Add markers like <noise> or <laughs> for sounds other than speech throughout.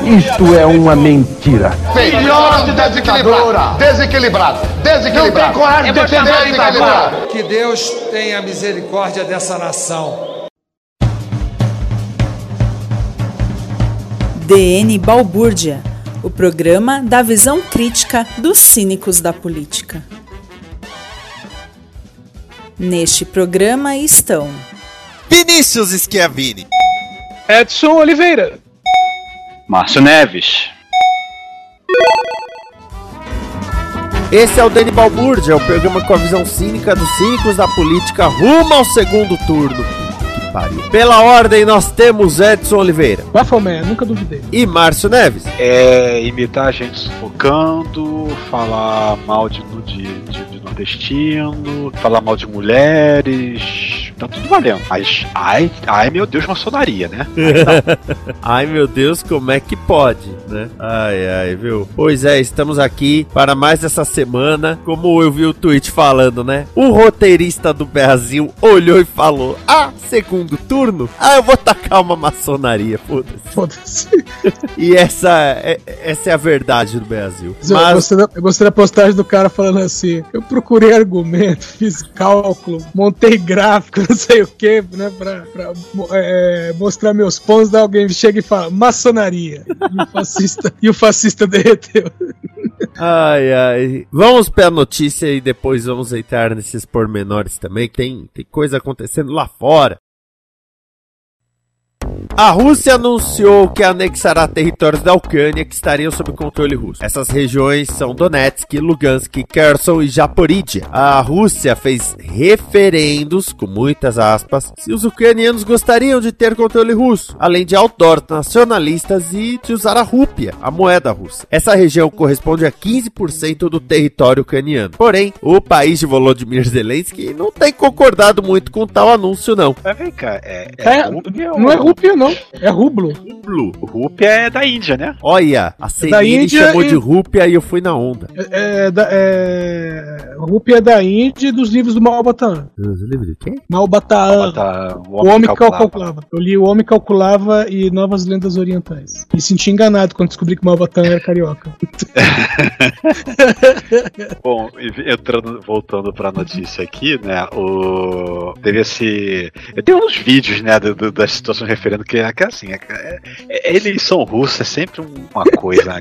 Isto é uma mentira. Filhote desequilibrado. Desequilibrado. Desequilibrado. Não tem coragem de defender desequilibrado. Que Deus tenha misericórdia dessa nação. DN Balbúrdia, o programa da visão crítica dos cínicos da política. Neste programa estão Vinícius Schiavini. Edson Oliveira. Márcio Neves. Esse é o Dani Balbúrdia, o programa com a visão cínica dos cínicos da política rumo ao segundo turno. Que pariu. Pela ordem, nós temos Edson Oliveira Bafomé, nunca duvidei. e Márcio Neves. É imitar a gente sufocando, falar mal de, de, de, de nordestino, falar mal de mulheres. Tá tudo valendo. Mas, ai, ai meu Deus, maçonaria, né? <laughs> Ai meu Deus, como é que pode, né? Ai, ai, viu? Pois é, estamos aqui para mais essa semana. Como eu vi o tweet falando, né? O roteirista do Brasil olhou e falou: Ah, segundo turno? Ah, eu vou tacar uma maçonaria, foda-se. Foda-se. E essa é, essa é a verdade do Brasil. Eu, Mas gostei da, eu gostei da postagem do cara falando assim: eu procurei argumento, fiz cálculo, montei gráfico, <laughs> não sei o que, né, pra, pra é, mostrar meus pontos. Daí alguém chega e fala: maçonaria. E o fascista, e o fascista derreteu. Ai, ai. Vamos pra notícia e depois vamos entrar nesses pormenores também. Tem, tem coisa acontecendo lá fora. A Rússia anunciou que anexará territórios da Ucrânia que estariam sob controle russo. Essas regiões são Donetsk, Lugansk, Kherson e Zaporizhia. A Rússia fez referendos, com muitas aspas, se os ucranianos gostariam de ter controle russo, além de outdoors nacionalistas e de usar a rúpia, a moeda russa. Essa região corresponde a 15% do território ucraniano. Porém, o país de Volodymyr Zelensky não tem concordado muito com tal anúncio, não. Mas vem cá, é. É, rúpia ou- não é rúpia, não. É rublo. Blue. Rúpia é da Índia, né? Olha, a Senine Índia chamou e- de rúpia e eu fui na onda. É, é, da- é, rúpia é da Índia e dos livros do Malbatan. Livro de quem? Malbatan. Tá, O homem que calculava. Eu li O Homem Calculava e Novas Lendas Orientais. Me senti enganado quando descobri que Malbatan era carioca. <laughs> Bom, e entrando, voltando pra notícia aqui, né? O. Teve esse. Tem uns vídeos, né, do, do- das situações que é que, assim, é, é, eleição russa é sempre um- uma coisa. <laughs> né?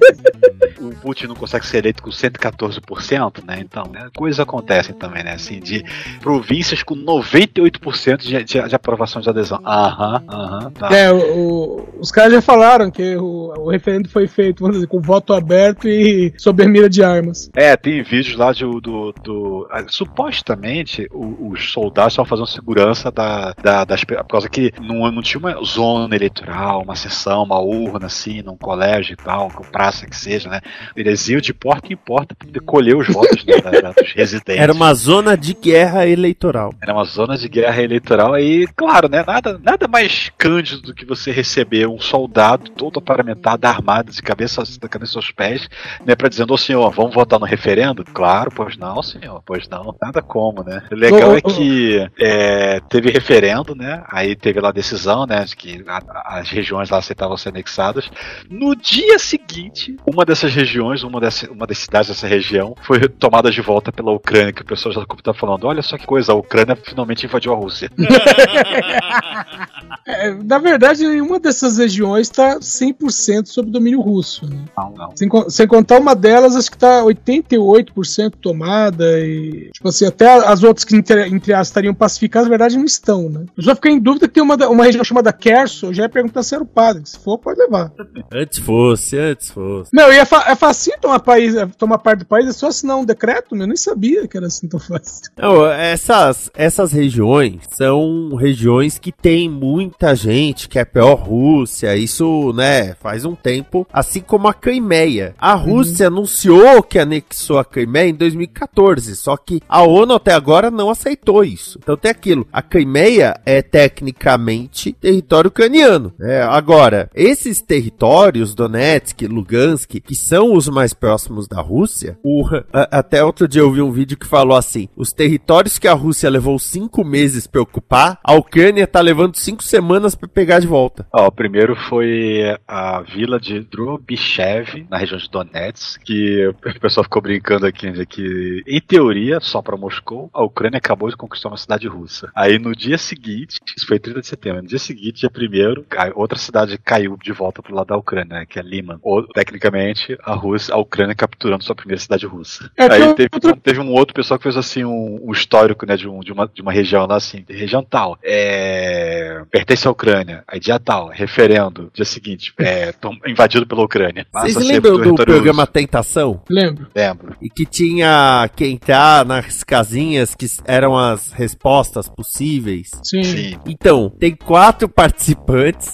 o Putin não consegue ser eleito com 114%, né? Então, né, coisas acontecem também, né? Assim, de províncias com 98% de, de, de aprovação de adesão. Aham, aham, tá. É, o- os caras já falaram que o, o referendo foi feito vamos dizer, com voto aberto e sob a mira de armas. É, tem vídeos lá de, do. do ah, supostamente o- os soldados estavam fazendo segurança da, da, das. Por causa que não, não tinha uma zona eleitoral, uma sessão, uma urna assim, num colégio e tal, com praça que seja, né? Eles iam de porta em porta para colher os votos né, da- da- dos <laughs> residentes. Era uma zona de guerra eleitoral. Era uma zona de guerra eleitoral e, claro, né, nada, nada mais cândido do que você receber um soldado todo aparamentado, armado, de cabeça, da cabeça aos pés, né, para dizendo, ô senhor, vamos votar no referendo? Claro, pois não, senhor, pois não, nada como, né. O legal Ô, ô, é que é, teve referendo, né, aí teve lá a decisão, né, de que que a, as regiões lá aceitavam ser anexadas. No dia seguinte, uma dessas regiões, uma, dessa, uma das cidades dessa região, foi tomada de volta pela Ucrânia, que o pessoal já está falando: olha só que coisa, a Ucrânia finalmente invadiu a Rússia. <laughs> é, na verdade, nenhuma dessas regiões está 100% sob domínio russo. Né? Não, não. Sem, sem, contar uma delas, acho que está 88% tomada e, tipo assim, até as outras que entre, entre as estariam pacificadas, na verdade, não estão, né? Eu só fiquei em dúvida que tem uma, uma região chamada Kherson, eu já ia perguntar se era o padre. Se for, pode levar. Antes fosse, antes fosse. Não, e é, fa é fácil tomar, país, tomar parte do país, é só assinar um decreto, meu. Eu nem sabia que era assim tão fácil. <laughs> Não, essas, essas regiões são regiões que tem muita gente que é pró-Rússia, isso, né, faz um tempo, assim como a Crimeia. A Rússia uhum. anunciou que anexou a Crimeia em 2014, só que a ONU até agora não aceitou isso. Então tem aquilo, a Crimeia é tecnicamente território ucraniano. Né? Agora, esses territórios, Donetsk, Lugansk, que são os mais próximos da Rússia, o, a, até outro dia eu vi um vídeo que falou assim, os territórios que a Rússia levou cinco meses para ocupar, a Ucrânia tá levando cinco semanas para pegar de volta. Ó, o primeiro foi a vila de Drobichev, na região de Donetsk, que o pessoal ficou brincando aqui de que, em teoria, só para Moscou, a Ucrânia acabou de conquistar uma cidade russa. Aí no dia seguinte, isso foi 30 de setembro, no dia seguinte, dia primeiro, outra cidade caiu de volta pro lado da Ucrânia, né, que é Liman. Ou, tecnicamente, a Rússia, a Ucrânia capturando sua primeira cidade russa. É, Aí teve, teve, um outro pessoal que fez assim um, um histórico, né, de, um, de, uma, de uma região lá assim, região tal, é, pertence à Ucrânia, aí dia tal, referendo, dia seguinte, é, tom, invadido pela Ucrânia. Vocês lembram do programa russo. Tentação? Lembro. Lembro. E que tinha que entrar nas casinhas que eram as respostas possíveis. Sim. Sim. Então, tem quatro participantes,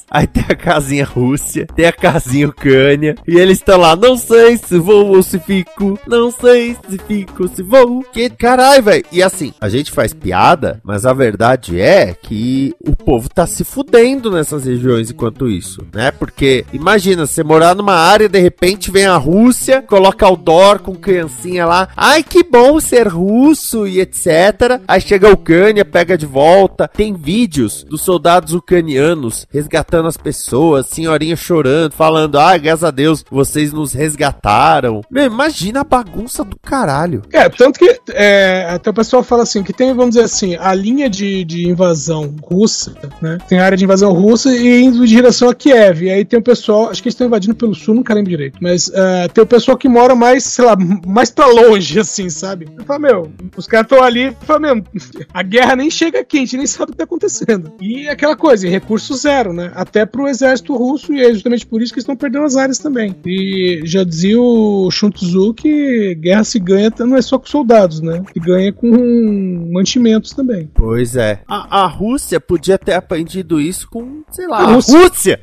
aí tem a casinha Rússia, tem a casinha Ucrânia, e eles estão lá, não sei se vou ou se fico, não sei se fico, se vou. Que caralho, velho. E assim, a gente faz piada, mas a verdade é que o povo tá se fudendo nessas regiões enquanto isso, né? Porque imagina, você morar numa área e de repente vem a Rússia, coloca outdoor com criancinha lá, ai que bom ser russo e etc. Aí chega a Ucrânia, pega de volta. Tem vídeos dos soldados ucranianos resgatando as pessoas, senhorinha chorando, falando, ah, graças a Deus, vocês nos resgataram. Meu, imagina a bagunça do caralho. É, tanto que é, até o pessoal fala assim, que tem, vamos dizer assim, a linha de, de invasão russa, né? Tem a área de invasão russa e indo em direção a Kiev. E aí tem o pessoal, acho que eles estão invadindo pelo sul, não lembro direito. Mas uh, tem o pessoal que mora mais, sei lá, mais pra longe, <laughs> assim, sabe? Eu falo, meu, os caras estão ali, falo, meu, <laughs> a guerra nem chega aqui, a gente nem sabe o que tá acontecendo. E aquela coisa, recurso zero, né? Até pro exército russo, e é justamente por isso que estão perdendo as áreas também. E já dizia o Sun Tzu que guerra se ganha não é só com soldados, né? Se ganha com mantimentos também. Pois é. A, a Rússia podia ter aprendido isso com, sei lá, a Rússia. Rússia.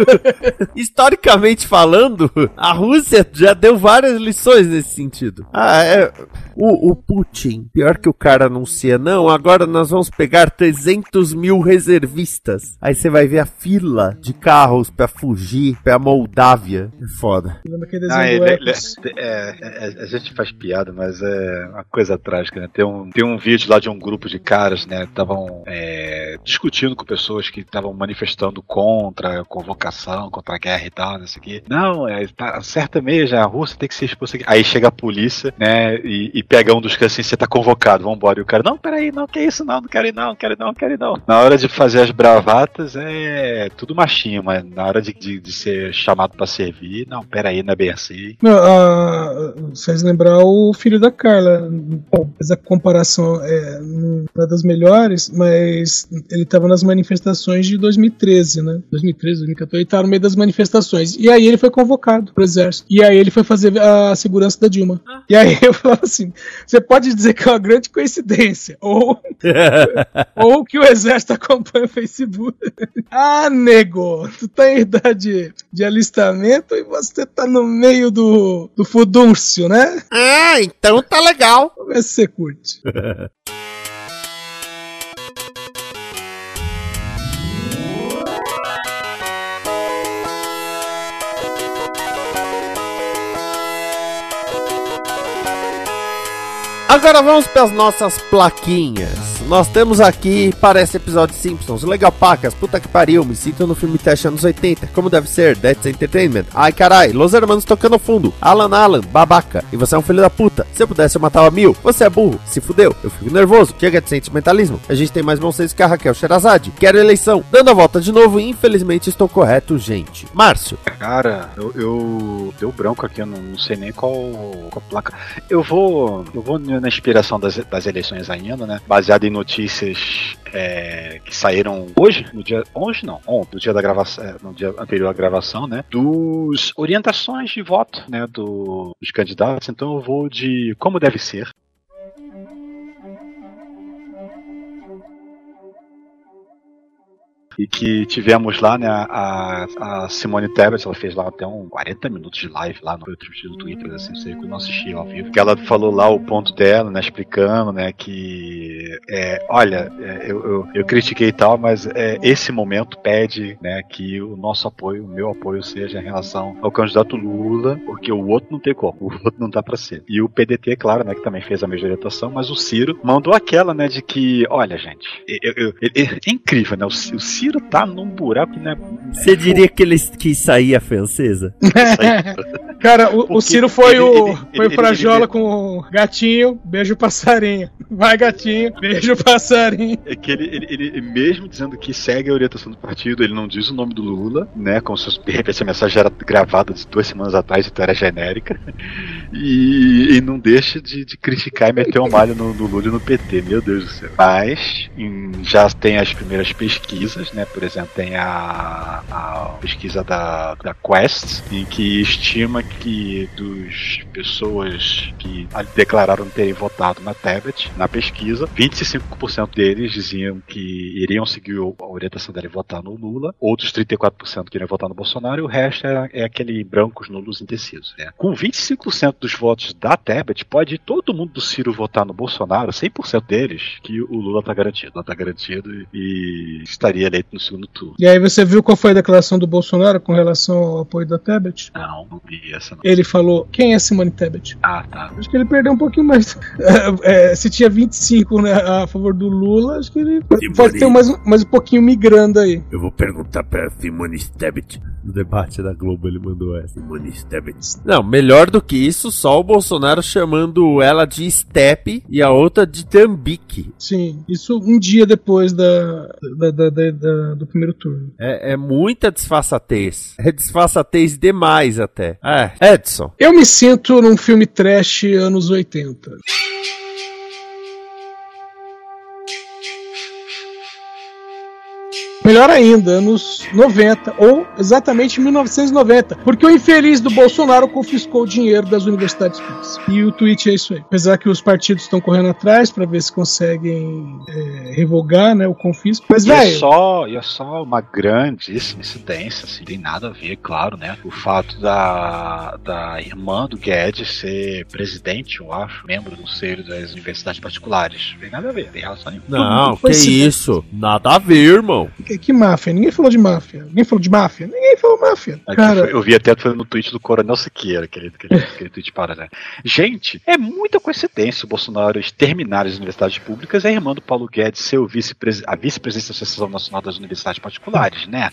<laughs> Historicamente falando, a Rússia já deu várias lições nesse sentido. Ah, é. O, o Putin, pior que o cara anuncia, não, agora nós vamos pegar 300 mil reservistas. Aí você vai ver a fila de carros pra fugir pra Moldávia. É foda. Ah, ele, ele, é, é, a gente faz piada, mas é uma coisa trágica, né? Tem um, tem um vídeo lá de um grupo de caras, né? Estavam é, discutindo com pessoas que estavam manifestando contra a convocação, contra a guerra e tal, não sei o quê. Não, é, tá, certa mesmo, a Rússia tem que ser exposta aqui. Aí chega a polícia, né? E, e pega um dos caras assim, você tá convocado, vambora. E o cara, não, peraí, não, que isso, não, não quero ir, não, não quero ir, não, não quero ir, não. Na hora de fazer as bravatas é tudo machinho, mas na hora de, de, de ser chamado pra servir, não, peraí, não é bem assim. Não, vocês lembrar o filho da Carla. Bom, essa comparação é uma das melhores, mas ele tava nas manifestações de 2013, né? 2013, 2014, ele tava no meio das manifestações. E aí ele foi convocado pro exército. E aí ele foi fazer a segurança da Dilma. Ah. E aí eu falo assim: você pode dizer que é uma grande coincidência, ou, <laughs> ou que o exército acompanha o Facebook. <laughs> ah, nego, tu tá em idade de alistamento e você tá no meio do, do fudúncio, né? Ah, então tá legal. Vamos ver se você curte. <laughs> Agora vamos para as nossas plaquinhas. Nós temos aqui para esse episódio Simpsons, Legal Pacas, puta que pariu, me sinto no filme teste anos 80, como deve ser, That's Entertainment. Ai carai, Los Hermanos tocando fundo, Alan Alan, babaca, e você é um filho da puta. Se eu pudesse eu matava mil, você é burro, se fudeu, eu fico nervoso, chega de sentimentalismo. A gente tem mais bom senso que a Raquel Sherazade. Quero eleição, dando a volta de novo infelizmente estou correto, gente. Márcio. Cara, eu, eu deu branco aqui, eu não, não sei nem qual, qual placa. Eu vou, eu vou na inspiração das, das eleições ainda, né? Baseado em notícias é, que saíram hoje, no dia. Hoje não, ontem, no dia da gravação, é, no dia anterior à gravação, né? Dos orientações de voto, né? Do, dos candidatos. Então eu vou de como deve ser. E que tivemos lá, né, a, a Simone Tebet, ela fez lá até um 40 minutos de live lá no do Twitter, assim, sei que eu não assisti ao vivo, que ela falou lá o ponto dela, né, explicando, né, que, é, olha, é, eu, eu, eu, critiquei e tal, mas é, esse momento pede, né, que o nosso apoio, o meu apoio seja em relação ao candidato Lula, porque o outro não tem como, <laughs> o outro não dá pra ser. E o PDT, claro, né, que também fez a mesma orientação, mas o Ciro mandou aquela, né, de que, olha, gente, eu, é incrível, né, o, o Ciro tá num buraco, né? Você diria que ele quis sair a francesa? <laughs> <laughs> Cara, o, o Ciro foi ele, o ele, foi ele, frajola com o gatinho, beijo passarinho. Vai gatinho, beijo passarinho. É que ele, ele, mesmo dizendo que segue a orientação do partido, ele não diz o nome do Lula, né? Como se essa mensagem era gravada de duas semanas atrás, então era genérica. E, e não deixa de, de, criticar e meter um malho no, no Lula e no PT, meu Deus do céu. Mas em, já tem as primeiras pesquisas, né? Por exemplo, tem a, a pesquisa da, da Quest, em que estima que dos pessoas que declararam terem votado na Tebet, na pesquisa, 25% deles diziam que iriam seguir a orientação dele votar no Lula, outros 34% queriam votar no Bolsonaro, e o resto é, é aquele brancos nulos indecisos. Né? Com 25% dos votos da Tebet, pode todo mundo do Ciro votar no Bolsonaro, 100% deles, que o Lula tá garantido. Lula tá garantido e estaria eleito no segundo turno. E aí você viu qual foi a declaração do Bolsonaro com relação ao apoio da Tebet? Não, não vi essa não. Ele falou, quem é Simone Tebet? Ah, tá. Acho que ele perdeu um pouquinho mais. <laughs> É, se tinha 25 né, a favor do Lula, acho que ele Simone. pode ter mais, mais um pouquinho migrando aí. Eu vou perguntar pra Simone Tebet. No debate da Globo ele mandou essa. Não, melhor do que isso, só o Bolsonaro chamando ela de Step e a outra de Tambique. Sim, isso um dia depois da, da, da, da do primeiro turno. É, é, muita disfarçatez. É disfarçatez demais até. É, Edson. Eu me sinto num filme trash anos 80. Melhor ainda, anos 90, ou exatamente 1990, porque o infeliz do Bolsonaro confiscou o dinheiro das universidades públicas. E o tweet é isso aí. Apesar que os partidos estão correndo atrás para ver se conseguem é, revogar né, o confisco. Mas, velho. É só, é só uma grandíssima incidência, assim, tem nada a ver, claro, né? O fato da, da irmã do Guedes ser presidente, eu acho, membro do Conselho das Universidades Particulares. Tem nada a ver, tem relação nenhuma. Não, que isso? Nada a ver, irmão. Que, que, máfia? Ninguém falou de máfia. Ninguém falou de máfia? Ninguém falou máfia. Cara... eu vi até no tweet do Coronel Siqueira, aquele, aquele, aquele tweet para, né? Gente, é muita coincidência o Bolsonaro terminar as universidades públicas e a irmã do Paulo Guedes ser o vice a vice-presidência da Associação Nacional das Universidades Particulares, né?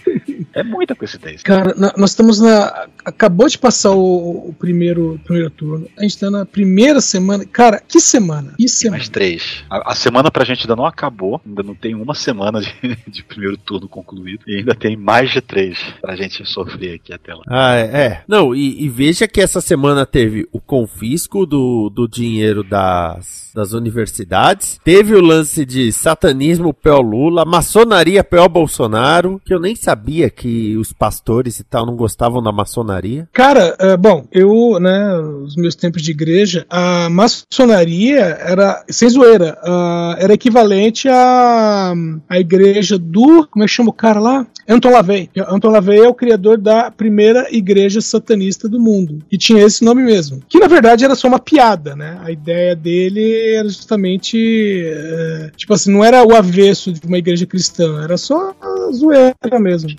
É muita coincidência. Cara, nós estamos na. Acabou de passar o, o primeiro, primeiro turno. A gente está na primeira semana. Cara, que semana? Que semana? mais três. A, a, semana pra gente ainda não acabou. Ainda não tem uma semana de, <laughs> de primeiro turno concluído. E ainda tem mais de três pra gente sofrer aqui até lá. Ah, é. é. Não, e, e veja que essa semana teve o confisco do, do dinheiro das, das universidades, teve o lance de satanismo pelo Lula, maçonaria pelo Bolsonaro, que eu nem sabia que os pastores e tal não gostavam da maçonaria. Cara, é, bom, eu, né, os meus tempos de igreja, a maçonaria era, sem zoeira, uh, era equivalente à, à igreja do como é que chama o cara lá? Anton LaVey. Anton LaVey é o criador da primeira igreja satanista do mundo. E tinha esse nome mesmo. Que na verdade era só uma piada, né? A ideia dele era justamente. É, tipo assim, não era o avesso de uma igreja cristã, era só a zoeira mesmo.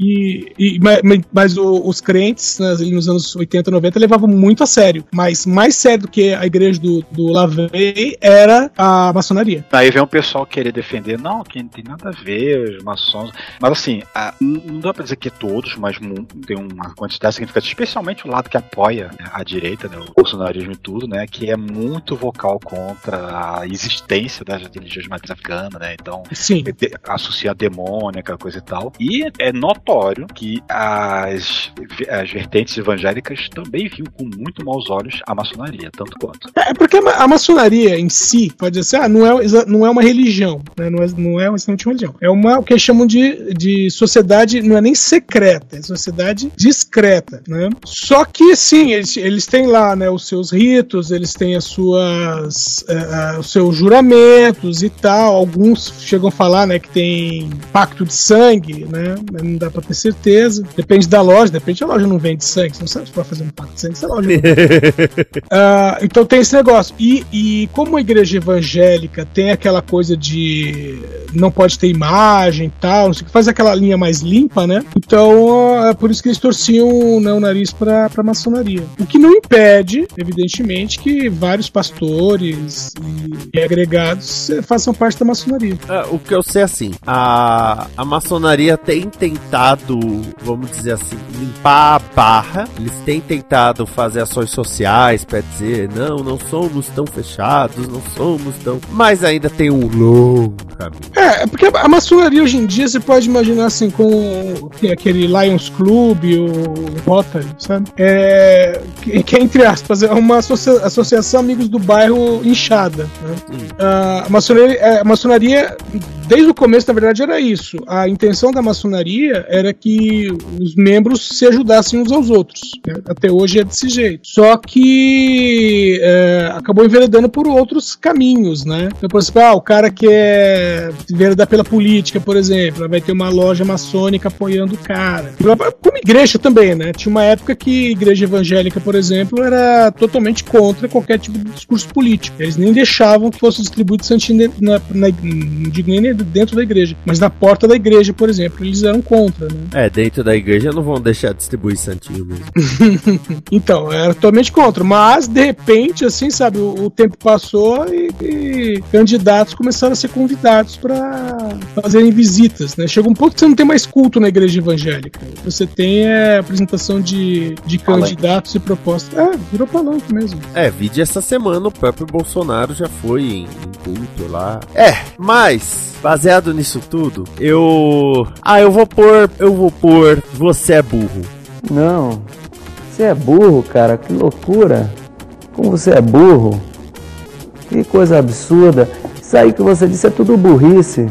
E, e, mas, mas o, os crentes, né, nos anos 80, 90, levavam muito a sério. Mas mais sério do que a igreja do, do LaVey era a maçonaria. Aí vem um pessoal querer defender, não, que não tem nada a ver, os maçons. Mas assim, a, não dá pra dizer que todos, mas tem uma quantidade significativa, especialmente o lado que apoia né, a direita, né, o bolsonarismo e tudo, né, que é muito vocal contra a existência das religiões matriz africanas, né, então Sim. associa a demônia, aquela coisa e tal. E é notório que as, as vertentes evangélicas também viam com muito maus olhos a maçonaria, tanto quanto. É porque a maçonaria em si, pode ser, ah, não é, não é uma religião, né? não, é, não é exatamente uma religião. É uma, o que chamam de, de sociedade, não é nem secreta, é sociedade discreta. Né? Só que, sim, eles, eles têm lá né, os seus ritos, eles têm as suas, uh, os seus juramentos e tal. Alguns chegam a falar né, que tem pacto de sangue, né? não dá pra ter certeza. Depende da loja, depende da loja não vende sangue, você não sabe se pode fazer um pacto de sangue, se a loja não uh, <laughs> Então tem esse negócio. E, e como a igreja evangélica tem aquela coisa de não pode ter imagem e tal, não sei o que, faz aquela linha mais limpa, né? Então é por isso que eles torciam né, o nariz pra, pra maçonaria. O que não impede, evidentemente, que vários pastores e, e agregados façam parte da maçonaria. É, o que eu sei assim, a, a maçonaria tem tentado, vamos dizer assim, limpar a barra, eles têm tentado fazer ações sociais para dizer, não, não somos tão fechados, não somos tão. Mas ainda tem um longo caminho. É, é porque a maçonaria hoje em dia você pode imaginar assim com aquele Lions Club, o Rotary, sabe? É, que, entre aspas, é uma associa associação amigos do bairro inchada. Né? a, maçonaria, a maçonaria, desde o começo, na verdade, era isso. A intenção da maçonaria era que os membros se ajudassem uns aos outros. Né? Até hoje é desse jeito. Só que é, acabou enveredando por outros caminhos, né? Então, por exemplo, ah, o cara que é enveredar pela política, por exemplo, vai ter uma loja maçônica apoiando o cara. Como igreja também, né? Tinha uma época que a igreja evangélica, por exemplo, era totalmente contra qualquer tipo de discurso político. Eles nem deixavam que fosse distribuído santinho na, na, dentro da igreja, mas na porta da igreja, por exemplo, eles eram contra, né? É, dentro da igreja não vão deixar de distribuir santinho mesmo. <laughs> então, era totalmente contra, mas de repente, assim, sabe, o, o tempo passou e, e, candidatos começaram a ser convidados para fazerem visitas, né? Chega um ponto que você não tem mais culto na igreja evangélica. Você tem é, apresentação de, de candidatos e propostas. É, virou palanque mesmo. É, vídeo essa semana o próprio Bolsonaro já foi em, em culto lá. É, mas baseado nisso tudo, eu. Ah, eu vou pôr. Eu vou pôr. Você é burro. Não. Você é burro, cara. Que loucura. Como você é burro. Que coisa absurda. Isso aí que você disse é tudo burrice.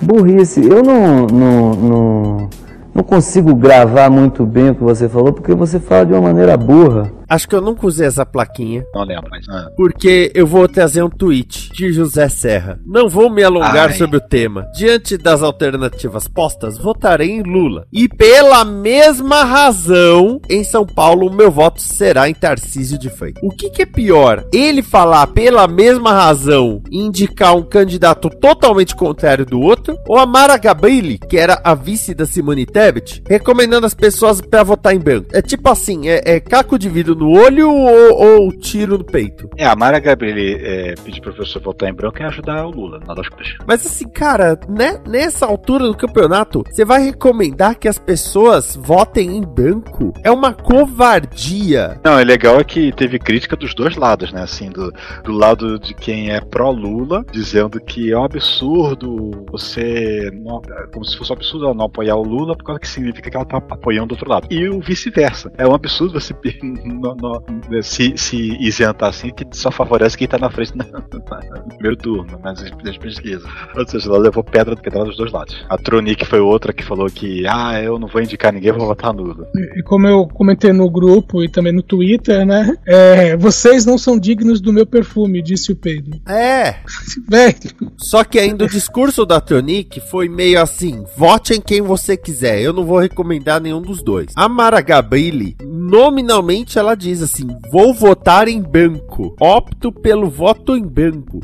Burrice. Eu não, não, não, não consigo gravar muito bem o que você falou porque você fala de uma maneira burra. Acho que eu nunca usei essa plaquinha. Não lembro, mas. Ah. Porque eu vou trazer um tweet de José Serra. Não vou me alongar Ai. sobre o tema. Diante das alternativas postas, votarei em Lula. E pela mesma razão, em São Paulo, o meu voto será em Tarcísio de Freitas. O que, que é pior? Ele falar pela mesma razão indicar um candidato totalmente contrário do outro? Ou a Mara Gabrilli, que era a vice da Simone Tebet, recomendando as pessoas para votar em branco? É tipo assim, é, é caco de vidro no olho ou, ou tiro no peito? É, a Mara Gabriele é, pedir pro professor votar em branco e ajudar o Lula, nada das coisas. Mas assim, cara, né, nessa altura do campeonato, você vai recomendar que as pessoas votem em branco? É uma covardia. Não, é legal é que teve crítica dos dois lados, né? Assim, do, do lado de quem é pró-Lula, dizendo que é um absurdo você. Não, como se fosse um absurdo ela não apoiar o Lula, por causa que significa que ela tá apoiando o outro lado. E o vice-versa. É um absurdo você <laughs> no, no, se, se isentar assim, que só favorece quem tá na frente no, no <laughs> primeiro turno, nas, nas pesquisas. Ou seja, ela levou pedra do pedra dos dois lados. A Tronic foi outra que falou que, ah, eu não vou indicar ninguém, vou votar nulo. E como eu comentei no grupo e também no Twitter, né? É, vocês não são dignos do meu perfume, disse o Pedro. É. <laughs> Velho. Só que ainda o discurso da Tronic foi meio assim: vote em quem você quiser. Eu não vou recomendar nenhum dos dois. A Mara Gabrilli, nominalmente, ela diz assim: vou votar em branco. Opto pelo voto em branco.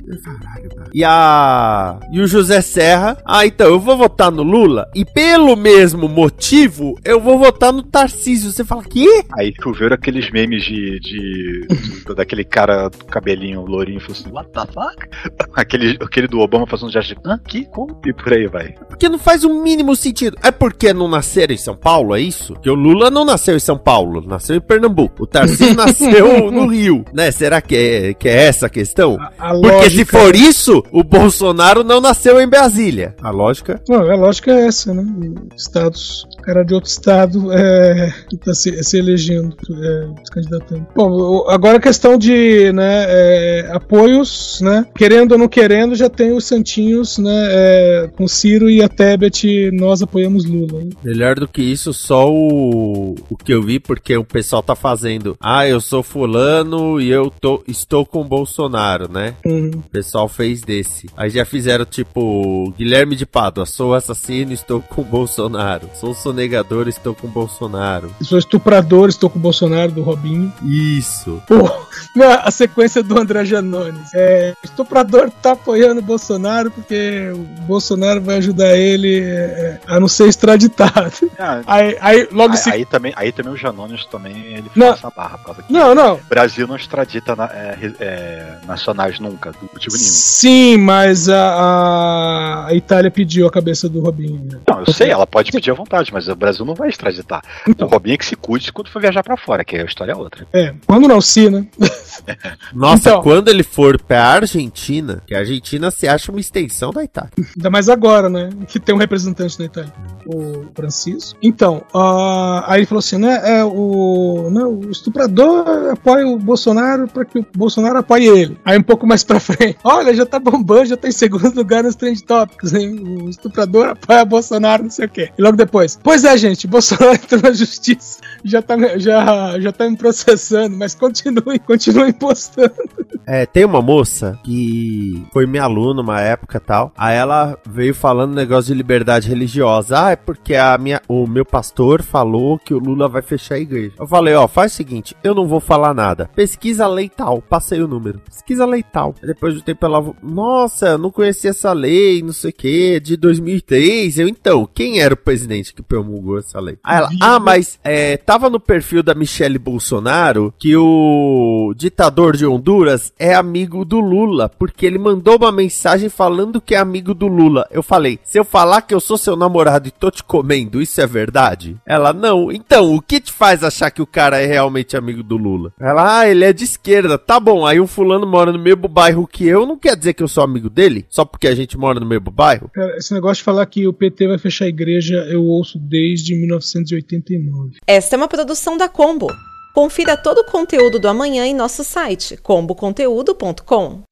E a. E o José Serra. Ah, então eu vou votar no Lula. E pelo mesmo motivo, eu vou votar no Tarcísio. Você fala, quê? Aí tu viu aqueles memes de. de, de daquele cara do cabelinho lourinho falou assim: What the fuck? <laughs> Aquele, aquele do Obama fazendo gesto de. Ah, que? Como? E por aí vai. Porque não faz o mínimo sentido. É porque não nasceram em São Paulo, é isso? Que o Lula não nasceu em São Paulo, nasceu em Pernambuco. O Tarcísio <laughs> nasceu no Rio, né? Será que é, que é essa a questão? A porque lógica- se for isso, o Bolsonaro não nasceu em Brasília. A lógica. Não, a lógica é essa, né? Estados, cara de outro estado é, que tá se, se elegendo, é, se candidatando. Bom, agora a questão de né, é, apoios, né? Querendo ou não querendo, já tem os santinhos, né? é, com Ciro e a Tebet, nós apoiamos Lula. né? Melhor do que isso, só o, o que eu vi, porque o pessoal tá fazendo. Ah, eu sou fulano e eu tô, estou com o Bolsonaro, né? Uhum. O pessoal fez desse. Aí já fizeram tipo Guilherme de Pádua, sou assassino, estou com o Bolsonaro. Sou sonegador, estou com o Bolsonaro. Sou estuprador, estou com o Bolsonaro, do Robinho. Isso. Pô, a sequência do André Janones. É, estuprador tá apoiando o Bolsonaro porque o Bolsonaro vai ajudar ele é, a não ser extraditado. Ah, Aí, aí logo aí, se. aí também, aí também o Janones também ele Não. Barra por causa que Não, não. o Brasil não extradita na- é, é, nacionais nunca, do motivo nenhum. Sim, mas a, a, a Itália pediu a cabeça do Robinho. né? Não, eu sei, ela pode pedir à vontade, mas o Brasil não vai extraditar. O Robinho é que se cuide quando for viajar pra fora, que a história é outra. É, quando não, se, né? <laughs> Nossa, Então. quando ele for pra Argentina, que a Argentina se acha uma extensão da Itália. Ainda mais agora, né? Que tem um representante na Itália, o Francisco. Então, ah, aí ele falou assim, né? É, o, né, o estuprador apoia o Bolsonaro para que o Bolsonaro apoie ele. Aí um pouco mais pra frente, <laughs> olha, já tá bombando, já tá em segundo lugar nos trend topics, hein? O estuprador apoia Bolsonaro, não sei o quê. E logo depois, pois é, gente, Bolsonaro <laughs> entrou na justiça, já tá, já, já tá me processando, mas continue, continue postando. É, tem uma moça que foi minha aluna uma época tal. Aí ela veio falando negócio de liberdade religiosa. Ah, é porque a minha, o meu pastor falou que o Lula vai fechar a igreja. Eu falei, ó, faz o seguinte, eu não vou falar nada. Pesquisa lei tal, passei o número. Pesquisa lei tal. Depois do tempo ela, nossa, eu não conhecia essa lei, não sei o que, de 2003. Eu, então, quem era o presidente que promulgou essa lei? Aí ela, ah, mas é, tava no perfil da Michelle Bolsonaro que o ditador de Honduras é amigo do Lula, porque ele mandou uma mensagem falando que é amigo do Lula. Eu falei, se eu falar que eu sou seu namorado e tô te comendo, isso é verdade? Ela, não. Então, o que te faz achar que o cara é realmente amigo do Lula? Ela, ah, ele é de esquerda. Tá bom, aí um fulano mora no mesmo bairro que eu, não quer dizer que eu sou amigo dele? Só porque a gente mora no mesmo bairro? Cara, esse negócio de falar que o PT vai fechar a igreja, eu ouço desde 1989. Esta é uma produção da Combo. Confira todo o conteúdo do amanhã em nosso site comboconteúdo.com.